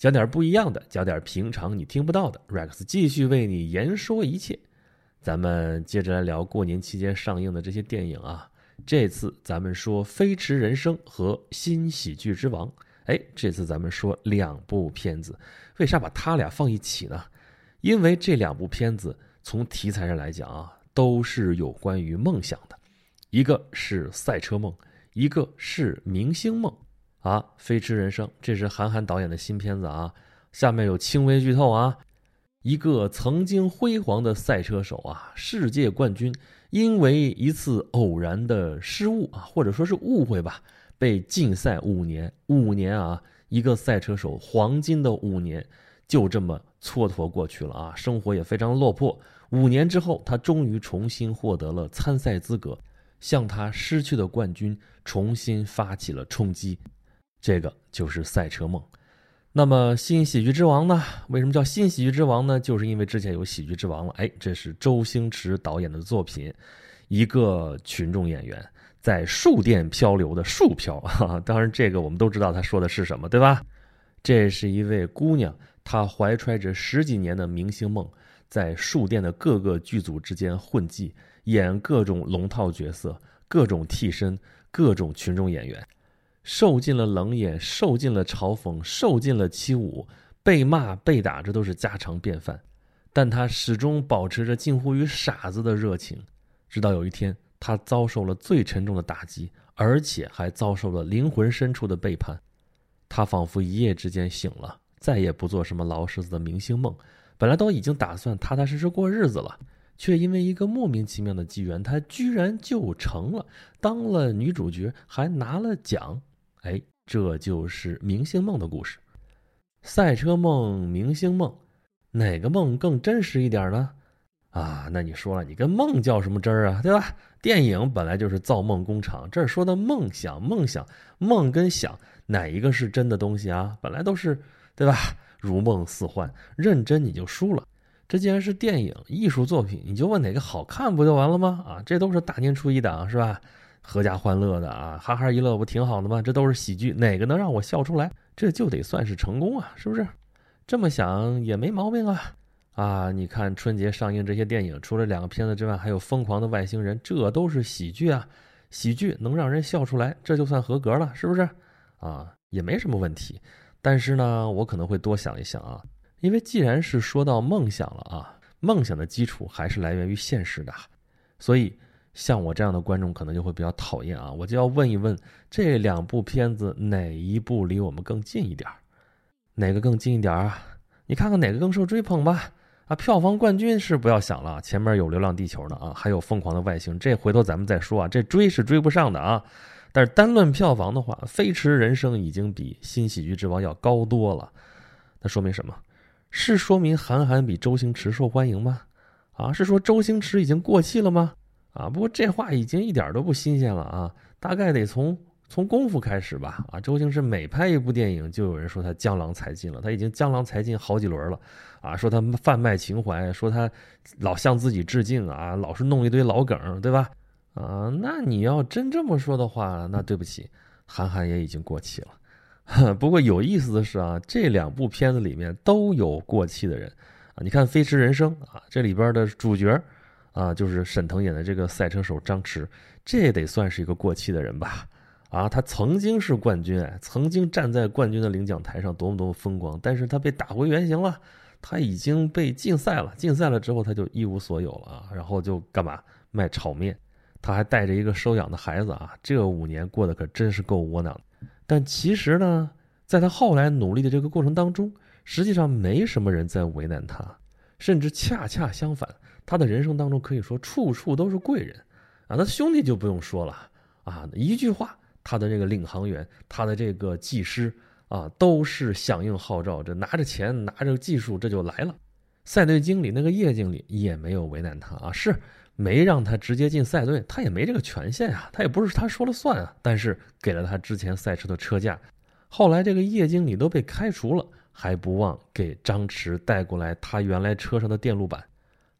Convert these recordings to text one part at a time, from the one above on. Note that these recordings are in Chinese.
讲点不一样的，讲点平常你听不到的。Rex 继续为你言说一切。咱们接着来聊过年期间上映的这些电影啊。这次咱们说《飞驰人生》和《新喜剧之王》。哎，这次咱们说两部片子，为啥把它俩放一起呢？因为这两部片子从题材上来讲啊，都是有关于梦想的。一个是赛车梦，一个是明星梦。啊，《飞驰人生》这是韩寒导演的新片子啊。下面有轻微剧透啊。一个曾经辉煌的赛车手啊，世界冠军，因为一次偶然的失误啊，或者说是误会吧，被禁赛五年。五年啊，一个赛车手黄金的五年，就这么蹉跎过去了啊。生活也非常落魄。五年之后，他终于重新获得了参赛资格，向他失去的冠军重新发起了冲击。这个就是赛车梦，那么新喜剧之王呢？为什么叫新喜剧之王呢？就是因为之前有喜剧之王了。哎，这是周星驰导演的作品，一个群众演员在树店漂流的树漂。当然，这个我们都知道他说的是什么，对吧？这是一位姑娘，她怀揣着十几年的明星梦，在树店的各个剧组之间混迹，演各种龙套角色，各种替身，各种群众演员。受尽了冷眼，受尽了嘲讽，受尽了欺侮，被骂被打，这都是家常便饭。但他始终保持着近乎于傻子的热情，直到有一天，他遭受了最沉重的打击，而且还遭受了灵魂深处的背叛。他仿佛一夜之间醒了，再也不做什么劳什子的明星梦。本来都已经打算踏踏实实过日子了，却因为一个莫名其妙的机缘，他居然就成了，当了女主角，还拿了奖。哎，这就是明星梦的故事。赛车梦、明星梦，哪个梦更真实一点呢？啊，那你说了，你跟梦较什么真儿啊？对吧？电影本来就是造梦工厂，这儿说的梦想、梦想、梦跟想，哪一个是真的东西啊？本来都是，对吧？如梦似幻，认真你就输了。这既然是电影艺术作品，你就问哪个好看不就完了吗？啊，这都是大年初一档，是吧？阖家欢乐的啊，哈哈一乐不挺好的吗？这都是喜剧，哪个能让我笑出来？这就得算是成功啊，是不是？这么想也没毛病啊！啊，你看春节上映这些电影，除了两个片子之外，还有《疯狂的外星人》，这都是喜剧啊，喜剧能让人笑出来，这就算合格了，是不是？啊，也没什么问题。但是呢，我可能会多想一想啊，因为既然是说到梦想了啊，梦想的基础还是来源于现实的，所以。像我这样的观众可能就会比较讨厌啊，我就要问一问这两部片子哪一部离我们更近一点哪个更近一点啊？你看看哪个更受追捧吧。啊，票房冠军是不要想了，前面有《流浪地球》呢啊，还有《疯狂的外星》，这回头咱们再说啊，这追是追不上的啊。但是单论票房的话，《飞驰人生》已经比《新喜剧之王》要高多了。那说明什么？是说明韩寒比周星驰受欢迎吗？啊，是说周星驰已经过气了吗？啊，不过这话已经一点都不新鲜了啊！大概得从从功夫开始吧。啊，周星驰每拍一部电影，就有人说他江郎才尽了，他已经江郎才尽好几轮了。啊，说他贩卖情怀，说他老向自己致敬啊，老是弄一堆老梗，对吧？啊，那你要真这么说的话，那对不起，韩寒也已经过气了。不过有意思的是啊，这两部片子里面都有过气的人啊。你看《飞驰人生》啊，这里边的主角。啊，就是沈腾演的这个赛车手张弛，这也得算是一个过气的人吧？啊，他曾经是冠军，哎，曾经站在冠军的领奖台上，多么多么风光。但是他被打回原形了，他已经被禁赛了。禁赛了之后，他就一无所有了啊，然后就干嘛卖炒面？他还带着一个收养的孩子啊，这五年过得可真是够窝囊。但其实呢，在他后来努力的这个过程当中，实际上没什么人在为难他，甚至恰恰相反。他的人生当中可以说处处都是贵人，啊，他兄弟就不用说了，啊，一句话，他的这个领航员，他的这个技师，啊，都是响应号召，这拿着钱，拿着技术，这就来了。赛队经理那个叶经理也没有为难他啊，是没让他直接进赛队，他也没这个权限啊，他也不是他说了算啊，但是给了他之前赛车的车架。后来这个叶经理都被开除了，还不忘给张弛带过来他原来车上的电路板。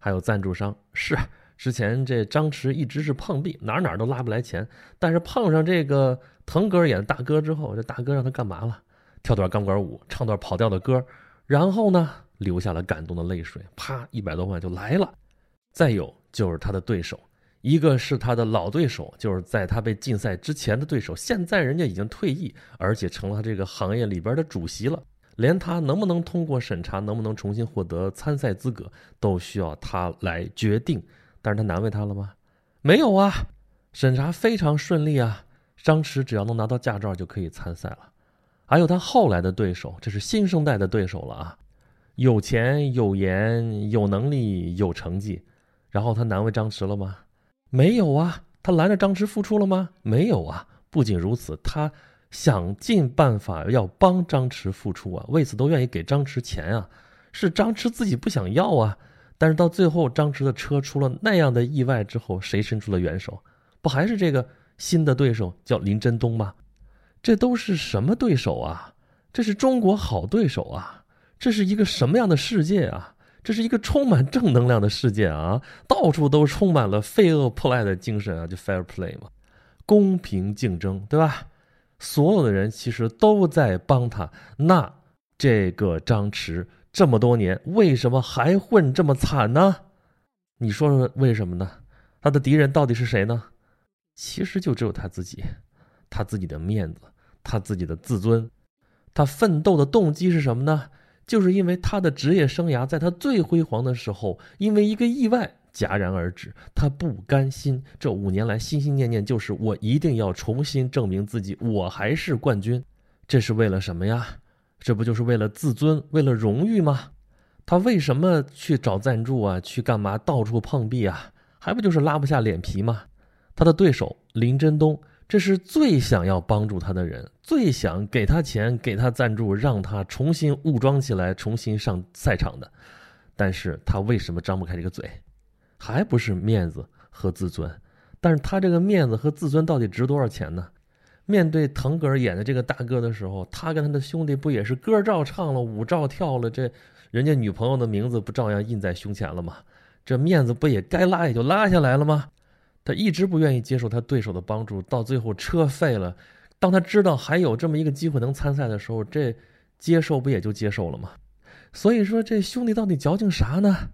还有赞助商是之前这张弛一直是碰壁，哪哪都拉不来钱。但是碰上这个腾格尔演的大哥之后，这大哥让他干嘛了？跳段钢管舞，唱段跑调的歌，然后呢，流下了感动的泪水，啪，一百多万就来了。再有就是他的对手，一个是他的老对手，就是在他被禁赛之前的对手，现在人家已经退役，而且成了他这个行业里边的主席了，连他能不能通过审查，能不能重新获得参赛资格，都需要他来决定。但是他难为他了吗？没有啊，审查非常顺利啊，张弛只要能拿到驾照就可以参赛了。还有他后来的对手，这是新生代的对手了啊，有钱有颜有能力有成绩，然后他难为张弛了吗？没有啊，他拦着张弛复出了吗？没有啊。不仅如此，他想尽办法要帮张弛复出啊，为此都愿意给张弛钱啊，是张弛自己不想要啊。但是到最后，张弛的车出了那样的意外之后，谁伸出了援手？不还是这个新的对手叫林真东吗？这都是什么对手啊？这是中国好对手啊！这是一个什么样的世界啊？这是一个充满正能量的世界啊！到处都充满了废恶破赖的精神啊，就 fair play 嘛，公平竞争，对吧？所有的人其实都在帮他。那这个张弛这么多年为什么还混这么惨呢？你说说为什么呢？他的敌人到底是谁呢？其实就只有他自己。他自己的面子，他自己的自尊，他奋斗的动机是什么呢？就是因为他的职业生涯在他最辉煌的时候，因为一个意外戛然而止。他不甘心，这五年来心心念念就是我一定要重新证明自己，我还是冠军。这是为了什么呀？这不就是为了自尊，为了荣誉吗？他为什么去找赞助啊？去干嘛？到处碰壁啊？还不就是拉不下脸皮吗？他的对手林真东。这是最想要帮助他的人，最想给他钱、给他赞助，让他重新武装起来，重新上赛场的。但是他为什么张不开这个嘴？还不是面子和自尊。但是他这个面子和自尊到底值多少钱呢？面对腾格尔演的这个大哥的时候，他跟他的兄弟不也是歌照唱了，舞照跳了，这人家女朋友的名字不照样印在胸前了吗？这面子不也该拉也就拉下来了吗？他一直不愿意接受他对手的帮助，到最后车废了。当他知道还有这么一个机会能参赛的时候，这接受不也就接受了吗？所以说，这兄弟到底矫情啥呢？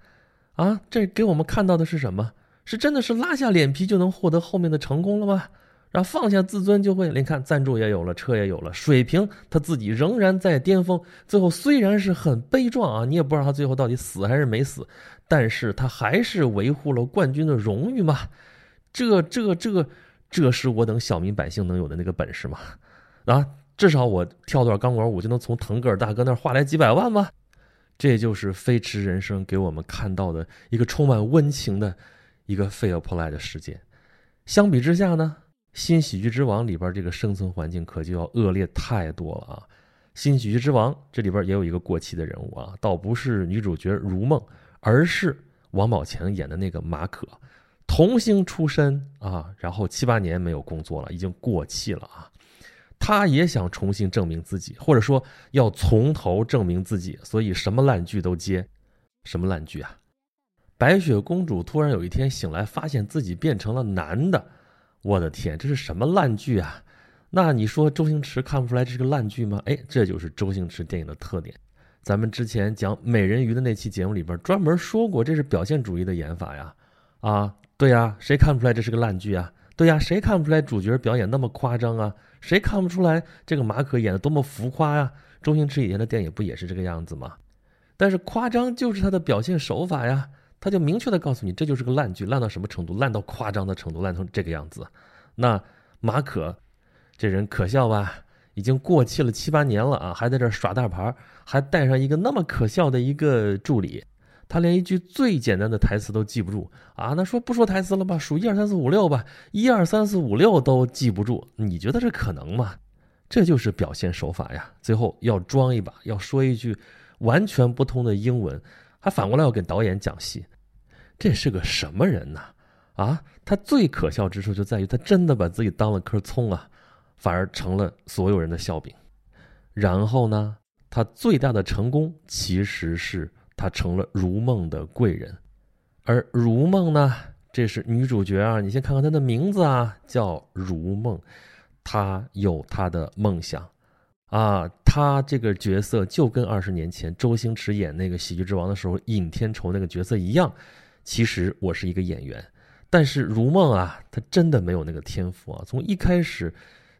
啊，这给我们看到的是什么？是真的是拉下脸皮就能获得后面的成功了吗？然后放下自尊就会，你看赞助也有了，车也有了，水平他自己仍然在巅峰。最后虽然是很悲壮啊，你也不知道他最后到底死还是没死，但是他还是维护了冠军的荣誉嘛。这这这，这是我等小民百姓能有的那个本事吗？啊，至少我跳段钢管舞就能从腾格尔大哥那儿划来几百万吗？这就是《飞驰人生》给我们看到的一个充满温情的一个 fair play 的世界。相比之下呢，《新喜剧之王》里边这个生存环境可就要恶劣太多了啊！《新喜剧之王》这里边也有一个过气的人物啊，倒不是女主角如梦，而是王宝强演的那个马可。童星出身啊，然后七八年没有工作了，已经过气了啊。他也想重新证明自己，或者说要从头证明自己，所以什么烂剧都接。什么烂剧啊？白雪公主突然有一天醒来，发现自己变成了男的。我的天，这是什么烂剧啊？那你说周星驰看不出来这是个烂剧吗？哎，这就是周星驰电影的特点。咱们之前讲美人鱼的那期节目里边专门说过，这是表现主义的演法呀，啊。对呀，谁看不出来这是个烂剧啊？对呀，谁看不出来主角表演那么夸张啊？谁看不出来这个马可演的多么浮夸呀？周星驰以前的电影不也是这个样子吗？但是夸张就是他的表现手法呀，他就明确的告诉你，这就是个烂剧，烂到什么程度？烂到夸张的程度，烂成这个样子。那马可这人可笑吧？已经过气了七八年了啊，还在这耍大牌，还带上一个那么可笑的一个助理。他连一句最简单的台词都记不住啊！那说不说台词了吧？数一二三四五六吧，一二三四五六都记不住，你觉得这可能吗？这就是表现手法呀！最后要装一把，要说一句完全不通的英文，还反过来要跟导演讲戏，这是个什么人呢？啊！他最可笑之处就在于他真的把自己当了颗葱啊，反而成了所有人的笑柄。然后呢，他最大的成功其实是。他成了如梦的贵人，而如梦呢，这是女主角啊。你先看看她的名字啊，叫如梦。她有她的梦想，啊，她这个角色就跟二十年前周星驰演那个《喜剧之王》的时候尹天仇那个角色一样。其实我是一个演员，但是如梦啊，她真的没有那个天赋啊。从一开始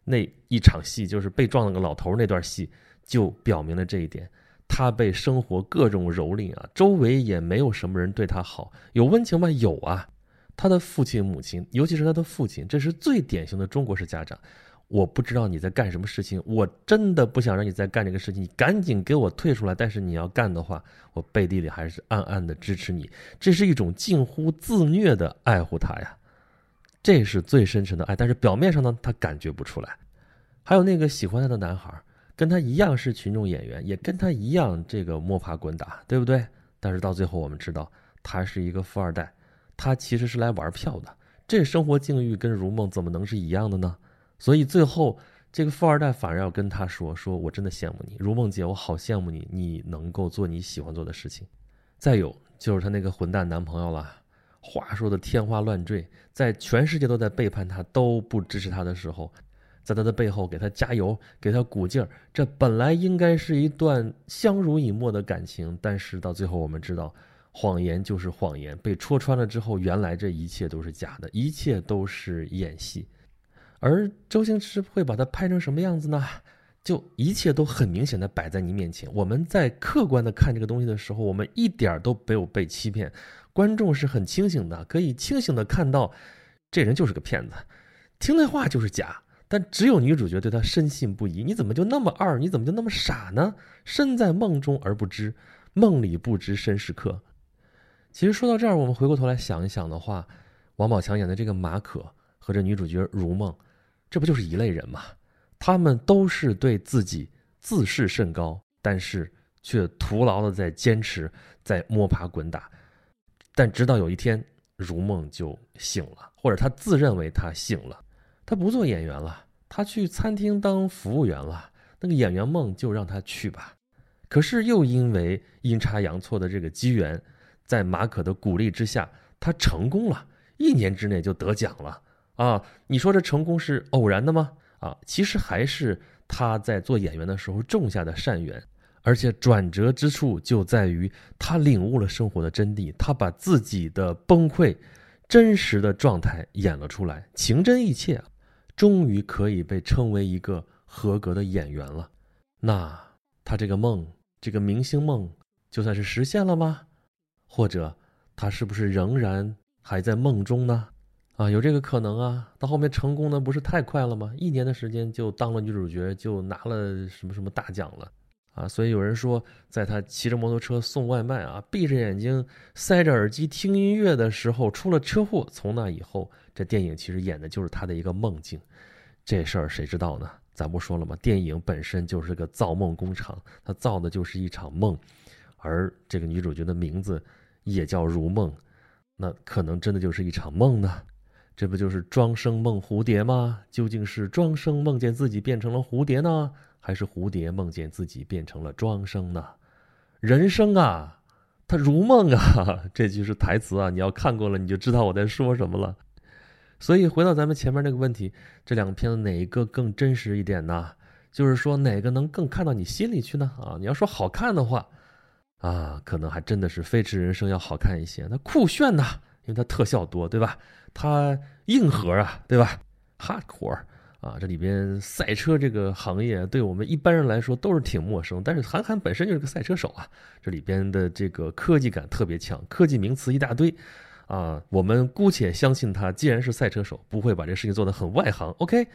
那一场戏，就是被撞了个老头那段戏，就表明了这一点。他被生活各种蹂躏啊，周围也没有什么人对他好。有温情吗？有啊。他的父亲、母亲，尤其是他的父亲，这是最典型的中国式家长。我不知道你在干什么事情，我真的不想让你再干这个事情，你赶紧给我退出来。但是你要干的话，我背地里还是暗暗的支持你。这是一种近乎自虐的爱护他呀，这是最深沉的爱。但是表面上呢，他感觉不出来。还有那个喜欢他的男孩，跟他一样是群众演员，也跟他一样这个摸爬滚打，对不对？但是到最后我们知道，他是一个富二代。他其实是来玩票的，这生活境遇跟如梦怎么能是一样的呢？所以最后这个富二代反而要跟他说：“说我真的羡慕你，如梦姐，我好羡慕你，你能够做你喜欢做的事情。”再有就是她那个混蛋男朋友了，话说的天花乱坠，在全世界都在背叛他、都不支持他的时候，在他的背后给他加油、给他鼓劲儿。这本来应该是一段相濡以沫的感情，但是到最后我们知道。谎言就是谎言，被戳穿了之后，原来这一切都是假的，一切都是演戏。而周星驰会把它拍成什么样子呢？就一切都很明显的摆在你面前。我们在客观的看这个东西的时候，我们一点都没有被欺骗。观众是很清醒的，可以清醒的看到，这人就是个骗子，听那话就是假。但只有女主角对他深信不疑。你怎么就那么二？你怎么就那么傻呢？身在梦中而不知，梦里不知身是客。其实说到这儿，我们回过头来想一想的话，王宝强演的这个马可和这女主角如梦，这不就是一类人吗？他们都是对自己自视甚高，但是却徒劳的在坚持，在摸爬滚打。但直到有一天，如梦就醒了，或者他自认为他醒了，他不做演员了，他去餐厅当服务员了。那个演员梦就让他去吧。可是又因为阴差阳错的这个机缘。在马可的鼓励之下，他成功了，一年之内就得奖了啊！你说这成功是偶然的吗？啊，其实还是他在做演员的时候种下的善缘，而且转折之处就在于他领悟了生活的真谛，他把自己的崩溃、真实的状态演了出来，情真意切，终于可以被称为一个合格的演员了。那他这个梦，这个明星梦，就算是实现了吗？或者，他是不是仍然还在梦中呢？啊，有这个可能啊。到后面成功的不是太快了吗？一年的时间就当了女主角，就拿了什么什么大奖了啊。所以有人说，在他骑着摩托车送外卖啊，闭着眼睛塞着耳机听音乐的时候出了车祸。从那以后，这电影其实演的就是他的一个梦境。这事儿谁知道呢？咱不说了吗？电影本身就是个造梦工厂，它造的就是一场梦。而这个女主角的名字也叫如梦，那可能真的就是一场梦呢？这不就是庄生梦蝴蝶吗？究竟是庄生梦见自己变成了蝴蝶呢，还是蝴蝶梦见自己变成了庄生呢？人生啊，它如梦啊，这句是台词啊，你要看过了你就知道我在说什么了。所以回到咱们前面那个问题，这两个片子哪一个更真实一点呢？就是说哪个能更看到你心里去呢？啊，你要说好看的话。啊，可能还真的是《飞驰人生》要好看一些，那酷炫呐，因为它特效多，对吧？它硬核啊，对吧？Hardcore 啊，这里边赛车这个行业对我们一般人来说都是挺陌生，但是韩寒本身就是个赛车手啊，这里边的这个科技感特别强，科技名词一大堆啊，我们姑且相信他，既然是赛车手，不会把这事情做得很外行。OK，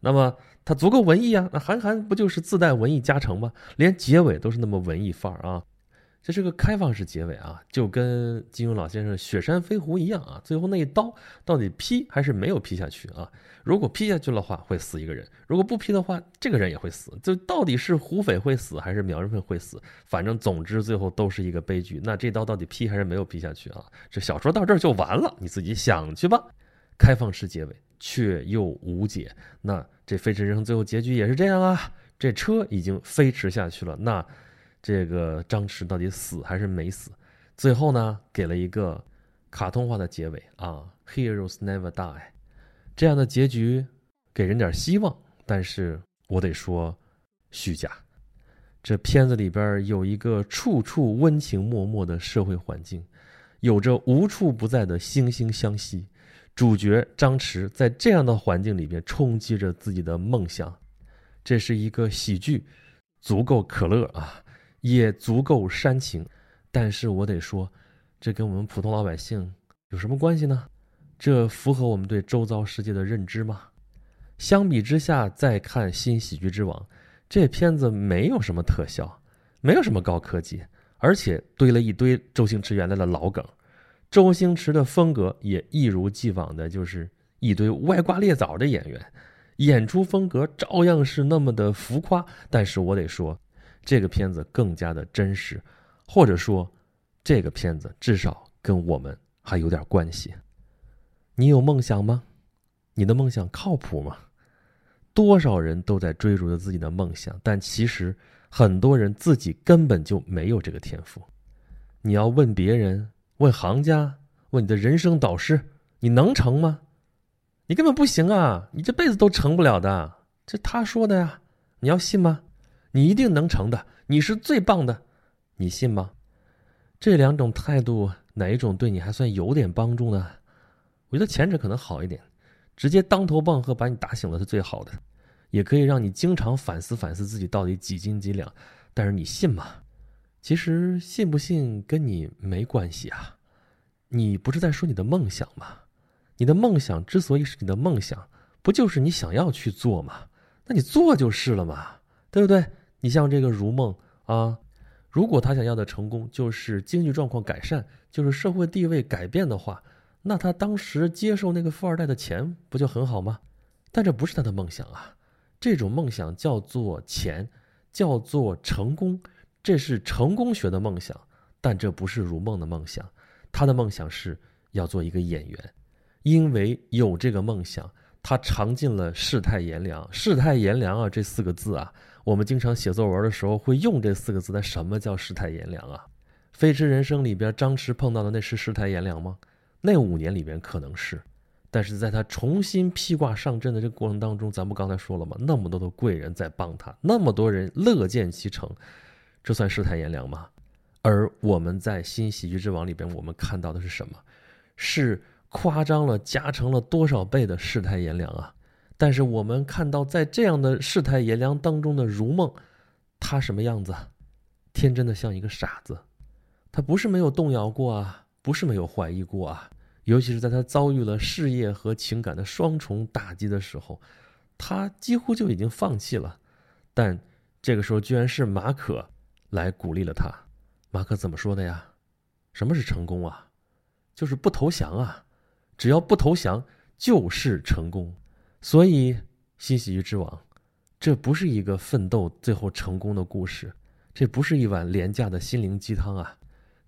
那么他足够文艺啊，那韩寒不就是自带文艺加成吗？连结尾都是那么文艺范儿啊。这是个开放式结尾啊，就跟金庸老先生《雪山飞狐》一样啊，最后那一刀到底劈还是没有劈下去啊？如果劈下去的话，会死一个人；如果不劈的话，这个人也会死。就到底是胡斐会死还是苗人凤会死？反正总之最后都是一个悲剧。那这刀到底劈还是没有劈下去啊？这小说到这儿就完了，你自己想去吧。开放式结尾却又无解。那这飞驰人生最后结局也是这样啊？这车已经飞驰下去了，那。这个张弛到底死还是没死？最后呢，给了一个卡通化的结尾啊，Heroes never die，这样的结局给人点希望，但是我得说虚假。这片子里边有一个处处温情脉脉的社会环境，有着无处不在的惺惺相惜。主角张弛在这样的环境里边冲击着自己的梦想，这是一个喜剧，足够可乐啊，也足够煽情。但是我得说，这跟我们普通老百姓有什么关系呢？这符合我们对周遭世界的认知吗？相比之下，再看《新喜剧之王》，这片子没有什么特效，没有什么高科技，而且堆了一堆周星驰原来的老梗。周星驰的风格也一如既往的，就是一堆歪瓜裂枣的演员，演出风格照样是那么的浮夸。但是我得说，这个片子更加的真实，或者说，这个片子至少跟我们还有点关系。你有梦想吗？你的梦想靠谱吗？多少人都在追逐着自己的梦想，但其实很多人自己根本就没有这个天赋。你要问别人。问行家，问你的人生导师，你能成吗？你根本不行啊！你这辈子都成不了的。这他说的呀，你要信吗？你一定能成的，你是最棒的，你信吗？这两种态度，哪一种对你还算有点帮助呢？我觉得前者可能好一点，直接当头棒喝把你打醒了是最好的，也可以让你经常反思反思自己到底几斤几两。但是你信吗？其实信不信跟你没关系啊，你不是在说你的梦想吗？你的梦想之所以是你的梦想，不就是你想要去做吗？那你做就是了嘛，对不对？你像这个如梦啊，如果他想要的成功就是经济状况改善，就是社会地位改变的话，那他当时接受那个富二代的钱不就很好吗？但这不是他的梦想啊，这种梦想叫做钱，叫做成功。这是成功学的梦想，但这不是如梦的梦想。他的梦想是要做一个演员，因为有这个梦想，他尝尽了世态炎凉。世态炎凉啊，这四个字啊，我们经常写作文的时候会用这四个字。但什么叫世态炎凉啊？《飞驰人生》里边张弛碰到的那是世态炎凉吗？那五年里边可能是，但是在他重新披挂上阵的这个过程当中，咱不刚才说了吗？那么多的贵人在帮他，那么多人乐见其成。这算世态炎凉吗？而我们在《新喜剧之王》里边，我们看到的是什么？是夸张了、加成了多少倍的世态炎凉啊！但是我们看到，在这样的世态炎凉当中的如梦，他什么样子？天真的像一个傻子。他不是没有动摇过啊，不是没有怀疑过啊。尤其是在他遭遇了事业和情感的双重打击的时候，他几乎就已经放弃了。但这个时候，居然是马可。来鼓励了他，马可怎么说的呀？什么是成功啊？就是不投降啊！只要不投降，就是成功。所以，新喜剧之王，这不是一个奋斗最后成功的故事，这不是一碗廉价的心灵鸡汤啊！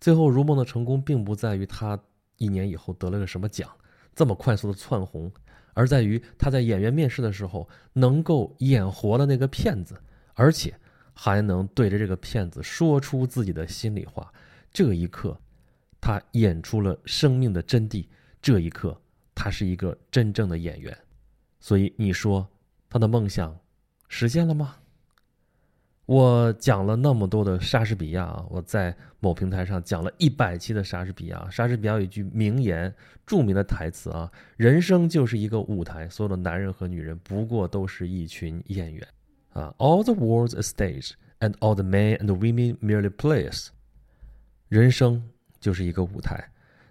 最后，如梦的成功并不在于他一年以后得了个什么奖，这么快速的窜红，而在于他在演员面试的时候能够演活了那个骗子，而且。还能对着这个骗子说出自己的心里话，这一刻，他演出了生命的真谛。这一刻，他是一个真正的演员。所以你说，他的梦想实现了吗？我讲了那么多的莎士比亚啊，我在某平台上讲了一百期的莎士比亚。莎士比亚有一句名言，著名的台词啊：“人生就是一个舞台，所有的男人和女人不过都是一群演员。”啊，all the world's a stage, and all the men and women merely players。人生就是一个舞台，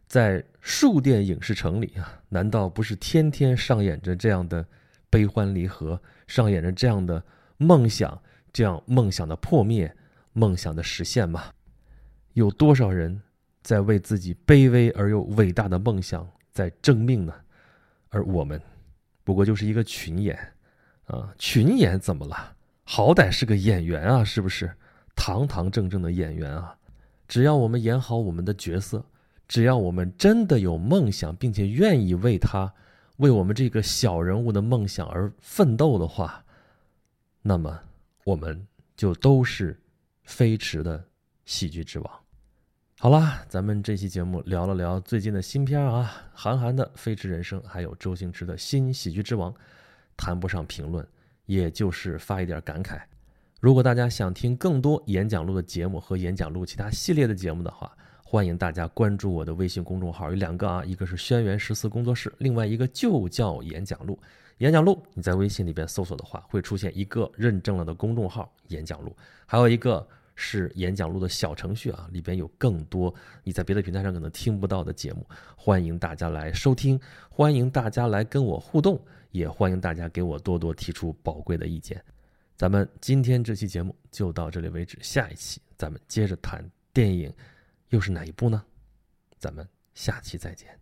在数电影视城里啊，难道不是天天上演着这样的悲欢离合，上演着这样的梦想，这样梦想的破灭，梦想的实现吗？有多少人在为自己卑微而又伟大的梦想在争命呢？而我们，不过就是一个群演，啊，群演怎么了？好歹是个演员啊，是不是？堂堂正正的演员啊！只要我们演好我们的角色，只要我们真的有梦想，并且愿意为他、为我们这个小人物的梦想而奋斗的话，那么我们就都是飞驰的喜剧之王。好啦，咱们这期节目聊了聊最近的新片啊，韩寒的《飞驰人生》，还有周星驰的新喜剧之王，谈不上评论。也就是发一点感慨，如果大家想听更多演讲录的节目和演讲录其他系列的节目的话，欢迎大家关注我的微信公众号，有两个啊，一个是轩辕十四工作室，另外一个就叫演讲录。演讲录你在微信里边搜索的话，会出现一个认证了的公众号“演讲录”，还有一个是演讲录的小程序啊，里边有更多你在别的平台上可能听不到的节目，欢迎大家来收听，欢迎大家来跟我互动，也欢迎大家给我多多提出宝贵的意见。咱们今天这期节目就到这里为止，下一期咱们接着谈电影，又是哪一部呢？咱们下期再见。